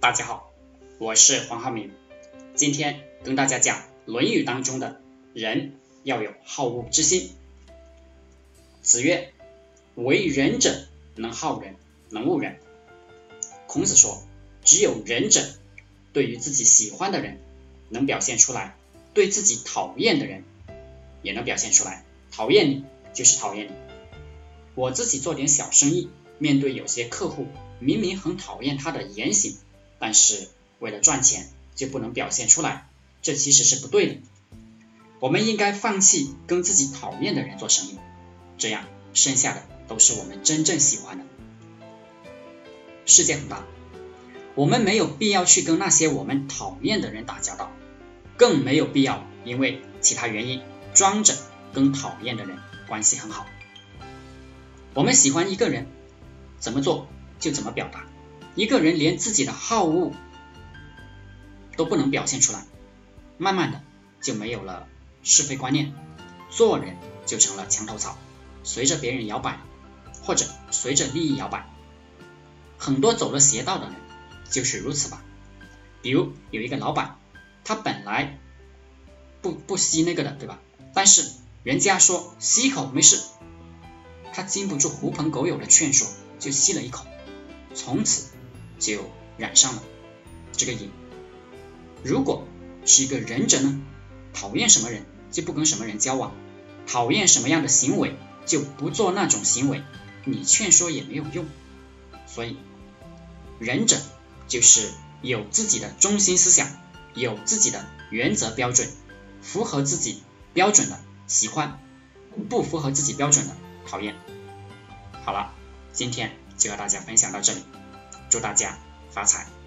大家好，我是黄浩明，今天跟大家讲《论语》当中的人要有好恶之心。子曰：“为仁者，能好人，能恶人。”孔子说，只有仁者，对于自己喜欢的人，能表现出来；对自己讨厌的人，也能表现出来。讨厌你就是讨厌你。我自己做点小生意，面对有些客户，明明很讨厌他的言行，但是为了赚钱就不能表现出来，这其实是不对的。我们应该放弃跟自己讨厌的人做生意，这样剩下的都是我们真正喜欢的。世界很大，我们没有必要去跟那些我们讨厌的人打交道，更没有必要因为其他原因装着跟讨厌的人关系很好。我们喜欢一个人，怎么做就怎么表达。一个人连自己的好恶都不能表现出来，慢慢的就没有了是非观念，做人就成了墙头草，随着别人摇摆，或者随着利益摇摆。很多走了邪道的人就是如此吧。比如有一个老板，他本来不不吸那个的，对吧？但是人家说吸一口没事。他经不住狐朋狗友的劝说，就吸了一口，从此就染上了这个瘾。如果是一个忍者呢，讨厌什么人就不跟什么人交往，讨厌什么样的行为就不做那种行为，你劝说也没有用。所以，忍者就是有自己的中心思想，有自己的原则标准，符合自己标准的喜欢，不符合自己标准的。讨厌，好了，今天就和大家分享到这里，祝大家发财。